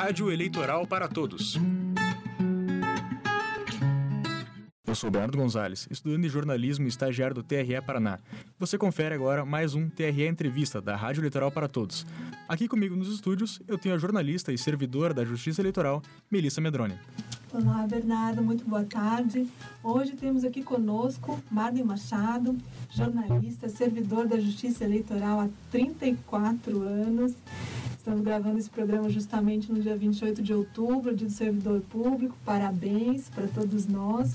Rádio Eleitoral para Todos. Eu sou Bernardo Gonzalez, estudante de jornalismo e estagiário do TRE Paraná. Você confere agora mais um TRE Entrevista da Rádio Eleitoral para Todos. Aqui comigo nos estúdios eu tenho a jornalista e servidora da Justiça Eleitoral, Melissa Medrone. Olá, Bernardo, muito boa tarde. Hoje temos aqui conosco Marden Machado, jornalista, servidor da Justiça Eleitoral há 34 anos. Estamos gravando esse programa justamente no dia 28 de outubro, dia do servidor público. Parabéns para todos nós.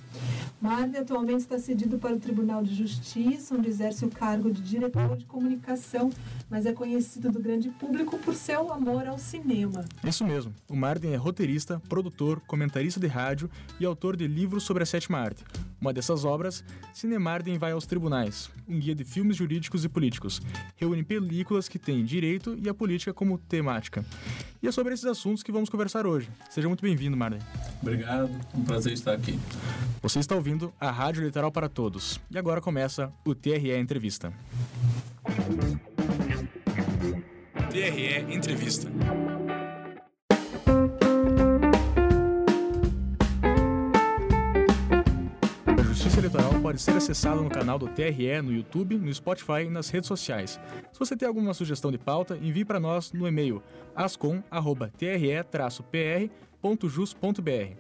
Marden atualmente está cedido para o Tribunal de Justiça, onde exerce o cargo de diretor de comunicação, mas é conhecido do grande público por seu amor ao cinema. Isso mesmo. O Marden é roteirista, produtor, comentarista de rádio e autor de livros sobre a sétima arte. Uma dessas obras, Cinemarden vai aos tribunais, um guia de filmes jurídicos e políticos. Reúne películas que têm direito e a política como temática. E é sobre esses assuntos que vamos conversar hoje. Seja muito bem-vindo, Marden. Obrigado, um prazer estar aqui. Você está ouvindo a Rádio Literal para Todos. E agora começa o TRE Entrevista. TRE Entrevista. Pode ser acessada no canal do TRE no YouTube, no Spotify e nas redes sociais. Se você tem alguma sugestão de pauta, envie para nós no e-mail ascom@tre-pr.jus.br.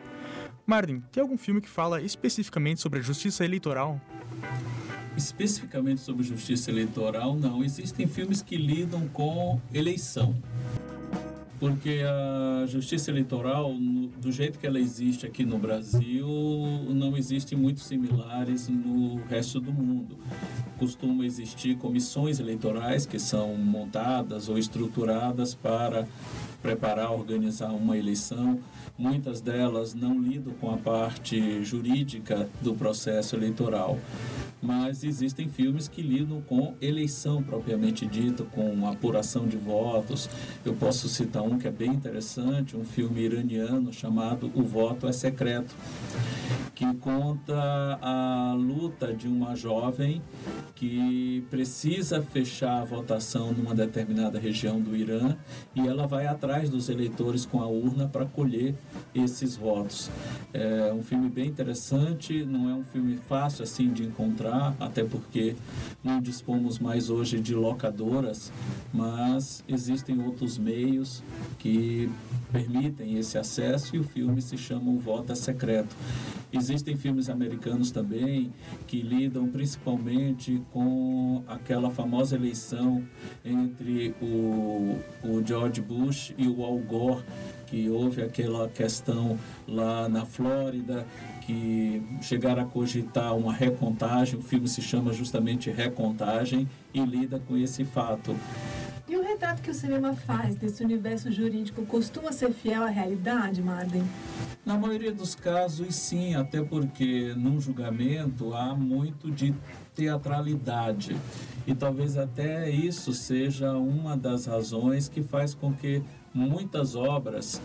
Martin, tem algum filme que fala especificamente sobre a justiça eleitoral? Especificamente sobre justiça eleitoral, não. Existem filmes que lidam com eleição porque a justiça eleitoral, do jeito que ela existe aqui no Brasil, não existem muito similares no resto do mundo. Costuma existir comissões eleitorais que são montadas ou estruturadas para preparar, organizar uma eleição. Muitas delas não lidam com a parte jurídica do processo eleitoral mas existem filmes que lidam com eleição propriamente dita, com apuração de votos. Eu posso citar um que é bem interessante, um filme iraniano chamado O Voto é Secreto, que conta a luta de uma jovem que precisa fechar a votação numa determinada região do Irã e ela vai atrás dos eleitores com a urna para colher esses votos. É um filme bem interessante, não é um filme fácil assim de encontrar, até porque não dispomos mais hoje de locadoras, mas existem outros meios que permitem esse acesso e o filme se chama O Voto Secreto. Existem filmes americanos também que lidam principalmente com aquela famosa eleição entre o, o George Bush e o Al Gore, que houve aquela questão lá na Flórida que chegaram a cogitar uma recontagem. O filme se chama justamente Recontagem e lida com esse fato. Retrato que o cinema faz desse universo jurídico costuma ser fiel à realidade, Marden? Na maioria dos casos, sim, até porque num julgamento há muito de teatralidade. E talvez até isso seja uma das razões que faz com que muitas obras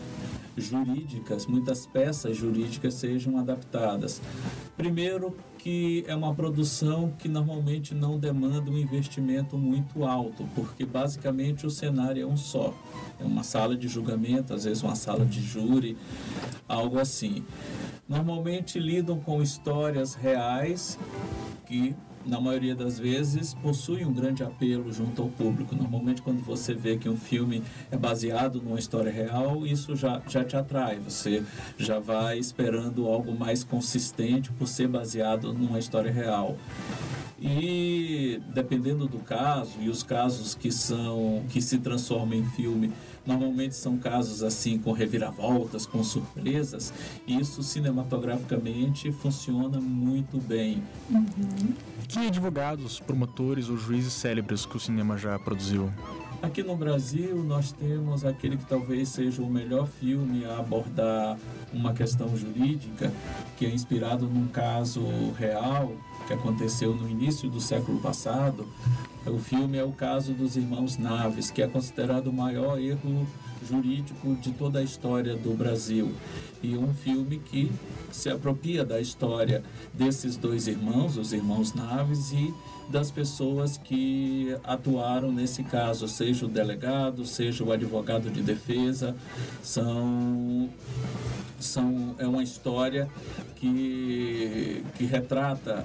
jurídicas, muitas peças jurídicas sejam adaptadas. Primeiro, que é uma produção que normalmente não demanda um investimento muito alto, porque basicamente o cenário é um só. É uma sala de julgamento, às vezes uma sala de júri, algo assim. Normalmente lidam com histórias reais que na maioria das vezes, possui um grande apelo junto ao público. Normalmente, quando você vê que um filme é baseado numa história real, isso já, já te atrai. Você já vai esperando algo mais consistente por ser baseado numa história real. E dependendo do caso, e os casos que são que se transformam em filme, normalmente são casos assim com reviravoltas, com surpresas, isso cinematograficamente funciona muito bem. Uhum. Que advogados, promotores ou juízes célebres que o cinema já produziu? Aqui no Brasil, nós temos aquele que talvez seja o melhor filme a abordar uma questão jurídica, que é inspirado num caso real, que aconteceu no início do século passado. O filme é o caso dos irmãos Naves, que é considerado o maior erro jurídico de toda a história do Brasil. E um filme que se apropria da história desses dois irmãos, os irmãos Naves, e das pessoas que atuaram nesse caso, seja o delegado, seja o advogado de defesa, são, são é uma história que, que retrata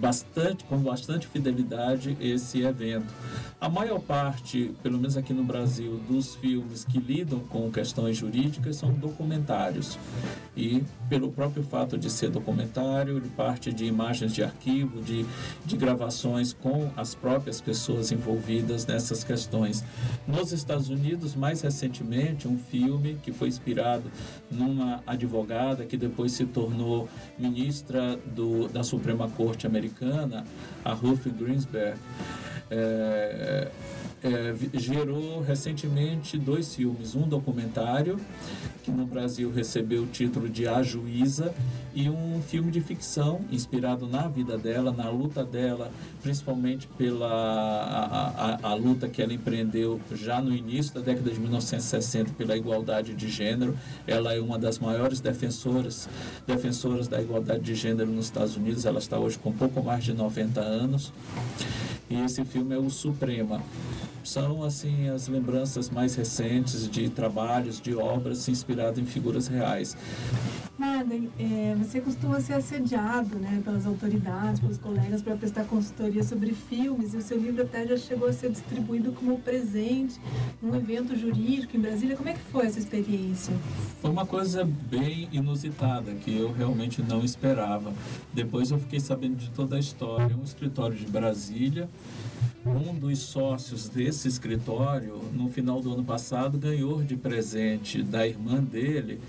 bastante, com bastante fidelidade esse evento. A maior parte, pelo menos aqui no Brasil, dos filmes que lidam com questões jurídicas são documentários. E pelo próprio fato de ser documentário, ele parte de imagens de arquivo, de, de gravações com as próprias pessoas envolvidas nessas questões. Nos Estados Unidos, mais recentemente, um filme que foi inspirado numa advogada que depois se tornou ministra do, da Suprema Corte Americana, a Ruth Greensberg. É, é, gerou recentemente dois filmes, um documentário que no Brasil recebeu o título de A Juíza e um filme de ficção inspirado na vida dela, na luta dela, principalmente pela a, a, a luta que ela empreendeu já no início da década de 1960 pela igualdade de gênero. Ela é uma das maiores defensoras defensoras da igualdade de gênero nos Estados Unidos. Ela está hoje com pouco mais de 90 anos. E esse filme é o Suprema são assim as lembranças mais recentes de trabalhos, de obras inspiradas em figuras reais. Madden, é, você costuma ser assediado né, pelas autoridades, pelos colegas para prestar consultoria sobre filmes e o seu livro até já chegou a ser distribuído como presente num evento jurídico em Brasília. Como é que foi essa experiência? Foi uma coisa bem inusitada que eu realmente não esperava. Depois eu fiquei sabendo de toda a história. Um escritório de Brasília um dos sócios desse escritório, no final do ano passado, ganhou de presente da irmã dele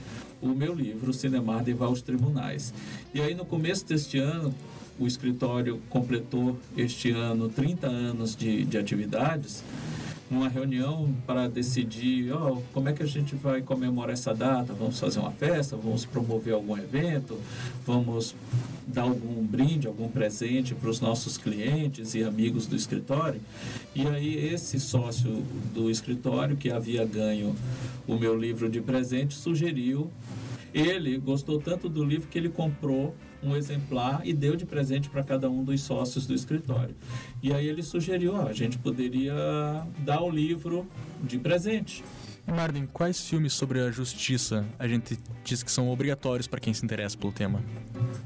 o meu livro, Cinemar de aos Tribunais. E aí, no começo deste ano, o escritório completou este ano 30 anos de, de atividades numa reunião para decidir oh, como é que a gente vai comemorar essa data. Vamos fazer uma festa, vamos promover algum evento, vamos dar algum brinde, algum presente para os nossos clientes e amigos do escritório. E aí esse sócio do escritório que havia ganho o meu livro de presente sugeriu ele gostou tanto do livro que ele comprou um exemplar e deu de presente para cada um dos sócios do escritório. E aí ele sugeriu, ó, a gente poderia dar o livro de presente. Marden, quais filmes sobre a justiça a gente diz que são obrigatórios para quem se interessa pelo tema?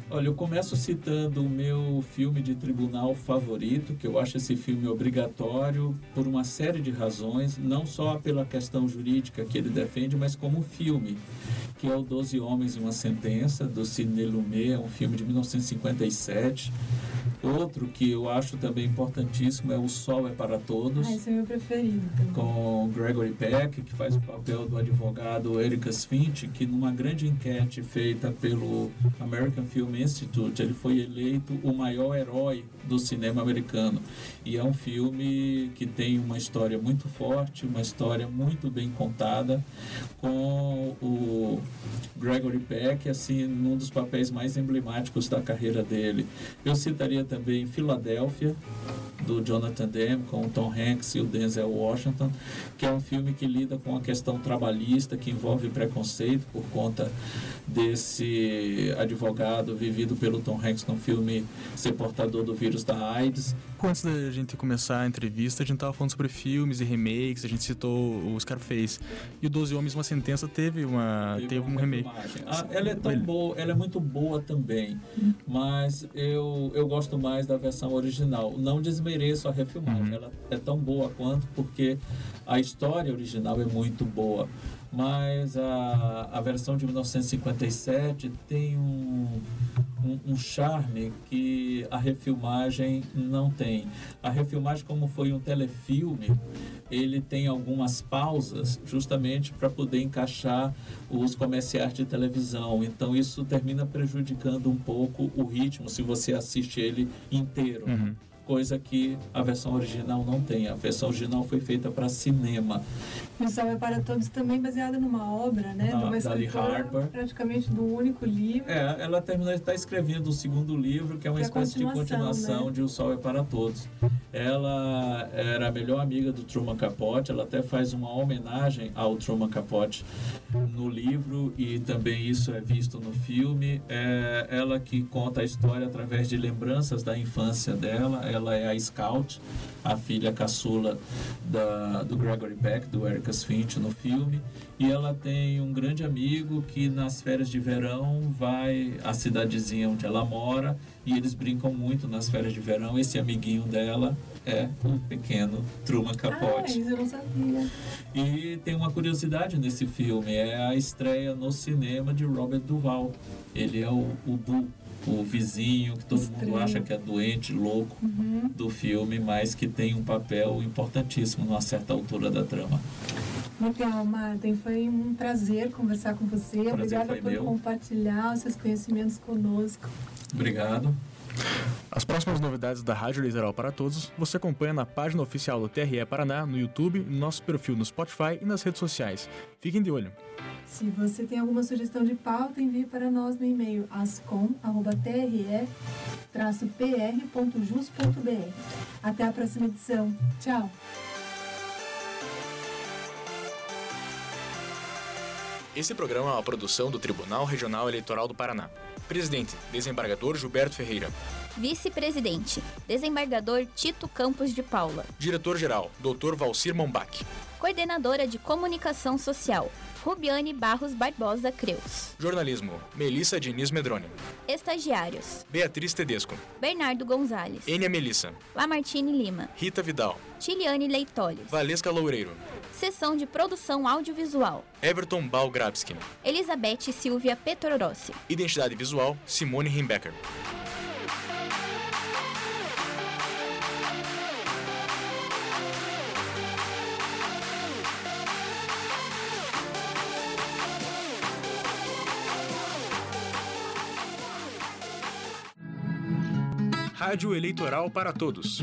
Olha, eu começo citando o meu filme de tribunal favorito, que eu acho esse filme obrigatório por uma série de razões, não só pela questão jurídica que ele defende, mas como filme que é o Doze Homens e uma Sentença, do Sidney Lumet, é um filme de 1957. Outro que eu acho também importantíssimo é O Sol é para Todos. Ah, esse é meu preferido também. Com Gregory Peck, que faz o papel do advogado Ericus Finch, que numa grande enquete feita pelo American Film Institute, ele foi eleito o maior herói do cinema americano. E é um filme que tem uma história muito forte, uma história muito bem contada, com o Gregory Peck, assim, num dos papéis mais emblemáticos da carreira dele. Eu citaria também Filadélfia, do Jonathan Demme, com o Tom Hanks e o Denzel Washington, que é um filme que lida com a questão trabalhista, que envolve preconceito por conta desse advogado vivido pelo Tom Hanks no filme Ser Portador do Vírus da AIDS. Antes da gente começar a entrevista, a gente estava falando sobre filmes e remakes, a gente citou o Scarface. E o Doze Homens, uma sentença, teve, uma, teve, teve um remake. Ah, ela é tão boa, ela é muito boa também, mas eu, eu gosto mais da versão original. Não desmereço a refilmagem, uhum. ela é tão boa quanto porque a história original é muito boa mas a, a versão de 1957 tem um, um, um, charme que a refilmagem não tem. A refilmagem, como foi um telefilme, ele tem algumas pausas justamente para poder encaixar os comerciais de televisão. Então isso termina prejudicando um pouco o ritmo se você assiste ele inteiro. Uhum. Coisa que a versão original não tem. A versão original foi feita para cinema. O Sol é para Todos também baseada numa obra, né? Ah, de uma escritora, Harper. praticamente do único livro. É, ela terminou está escrevendo o segundo livro, que é uma Que é espécie de continuação, continuação né? de O Sol é para Todos. Ela era a melhor amiga do Truman Capote, ela até faz uma homenagem ao Truman Capote no livro e também isso é visto no filme. É ela que conta a história através de lembranças da infância dela. Ela é a Scout, a filha caçula da, do Gregory Peck, do Ericus Finch no filme. E ela tem um grande amigo que nas férias de verão vai à cidadezinha onde ela mora e eles brincam muito nas férias de verão. Esse amiguinho dela é o pequeno Truman Ah, Capote. isso eu não sabia. E tem uma curiosidade nesse filme, é a estreia no cinema de Robert Duval. Ele é o, o Bu, o vizinho que todo mundo acha que é doente, louco Uhum. do filme, mas que tem um papel importantíssimo numa certa altura da trama. Legal, Martin. Foi um prazer conversar com você. Prazer Obrigada por meu. compartilhar os seus conhecimentos conosco. Obrigado. As próximas novidades da Rádio Literal para Todos você acompanha na página oficial do TRE Paraná, no YouTube, no nosso perfil no Spotify e nas redes sociais. Fiquem de olho. Se você tem alguma sugestão de pauta, envie para nós no e-mail ascom.tre-pr.jus.br. Até a próxima edição. Tchau! Esse programa é uma produção do Tribunal Regional Eleitoral do Paraná. Presidente, desembargador Gilberto Ferreira. Vice-presidente, desembargador Tito Campos de Paula. Diretor-geral, Dr. Valcir Mombach. Coordenadora de Comunicação Social, Rubiane Barros Barbosa Creus. Jornalismo, Melissa Diniz Medrone. Estagiários, Beatriz Tedesco. Bernardo Gonzalez, Enia Melissa. Lamartine Lima, Rita Vidal. Tiliane Leitoles. Valesca Loureiro. Seção de Produção Audiovisual, Everton Balgrabski. Elizabeth Silvia Petrorossi. Identidade visual, Simone Rimbecker. Rádio Eleitoral para Todos.